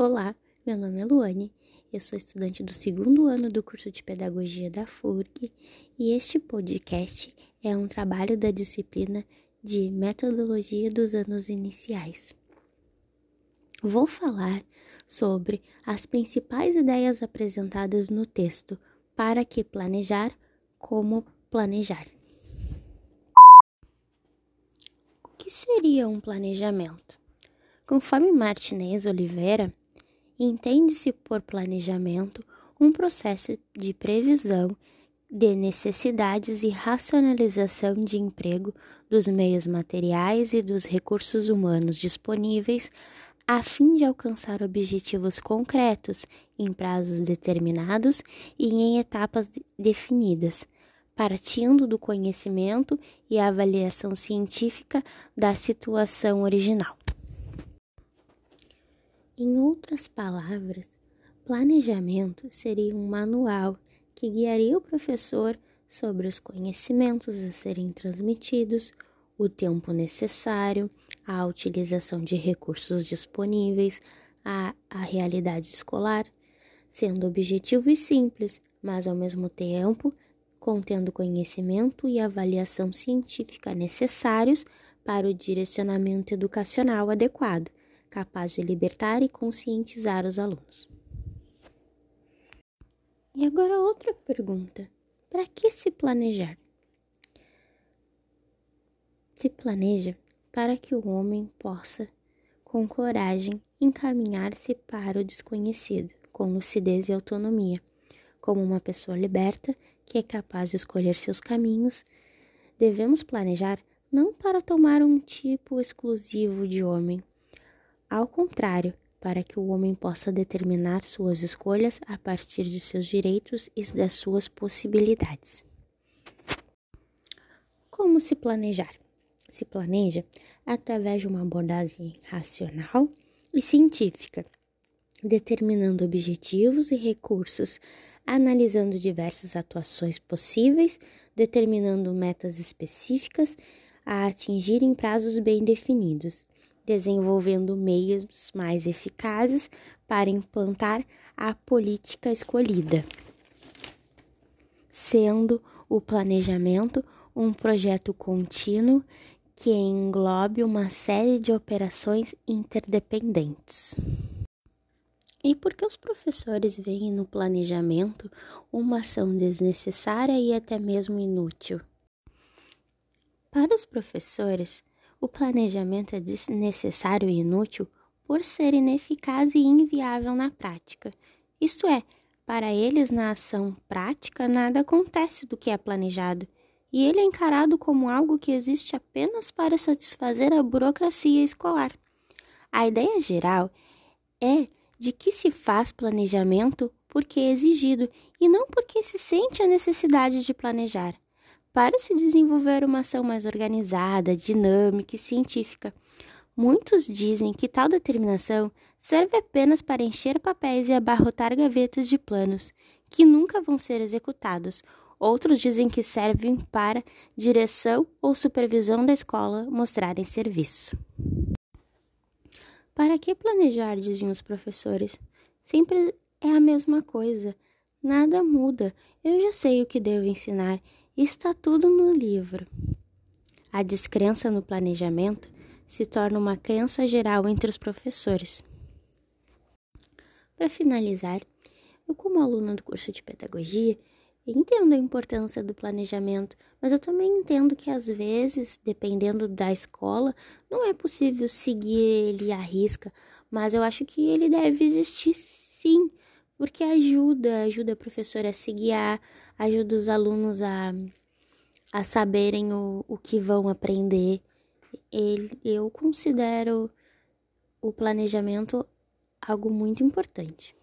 Olá, meu nome é Luane, eu sou estudante do segundo ano do curso de Pedagogia da FURG e este podcast é um trabalho da disciplina de Metodologia dos Anos Iniciais. Vou falar sobre as principais ideias apresentadas no texto Para que planejar, como planejar. O que seria um planejamento? Conforme Martinez Oliveira, entende-se por planejamento um processo de previsão de necessidades e racionalização de emprego dos meios materiais e dos recursos humanos disponíveis a fim de alcançar objetivos concretos em prazos determinados e em etapas definidas, partindo do conhecimento e avaliação científica da situação original. Em outras palavras, planejamento seria um manual que guiaria o professor sobre os conhecimentos a serem transmitidos, o tempo necessário, a utilização de recursos disponíveis, a, a realidade escolar, sendo objetivo e simples, mas ao mesmo tempo contendo conhecimento e avaliação científica necessários para o direcionamento educacional adequado capaz de libertar e conscientizar os alunos. E agora outra pergunta: para que se planejar? Se planeja para que o homem possa, com coragem, encaminhar-se para o desconhecido, com lucidez e autonomia, como uma pessoa liberta que é capaz de escolher seus caminhos. Devemos planejar não para tomar um tipo exclusivo de homem, ao contrário, para que o homem possa determinar suas escolhas a partir de seus direitos e das suas possibilidades. Como se planejar? Se planeja através de uma abordagem racional e científica, determinando objetivos e recursos, analisando diversas atuações possíveis, determinando metas específicas a atingir em prazos bem definidos desenvolvendo meios mais eficazes para implantar a política escolhida, sendo o planejamento um projeto contínuo que englobe uma série de operações interdependentes. E por que os professores veem no planejamento uma ação desnecessária e até mesmo inútil? Para os professores, o planejamento é desnecessário e inútil por ser ineficaz e inviável na prática. Isto é, para eles, na ação prática, nada acontece do que é planejado, e ele é encarado como algo que existe apenas para satisfazer a burocracia escolar. A ideia geral é de que se faz planejamento porque é exigido e não porque se sente a necessidade de planejar para se desenvolver uma ação mais organizada, dinâmica e científica. Muitos dizem que tal determinação serve apenas para encher papéis e abarrotar gavetas de planos, que nunca vão ser executados. Outros dizem que servem para direção ou supervisão da escola mostrarem serviço. Para que planejar, diziam os professores? Sempre é a mesma coisa. Nada muda. Eu já sei o que devo ensinar Está tudo no livro. A descrença no planejamento se torna uma crença geral entre os professores. Para finalizar, eu, como aluna do curso de pedagogia, entendo a importância do planejamento, mas eu também entendo que às vezes, dependendo da escola, não é possível seguir ele à risca, mas eu acho que ele deve existir sim, porque ajuda, ajuda a professora a se guiar, ajuda os alunos a, a saberem o, o que vão aprender. Ele, eu considero o planejamento algo muito importante.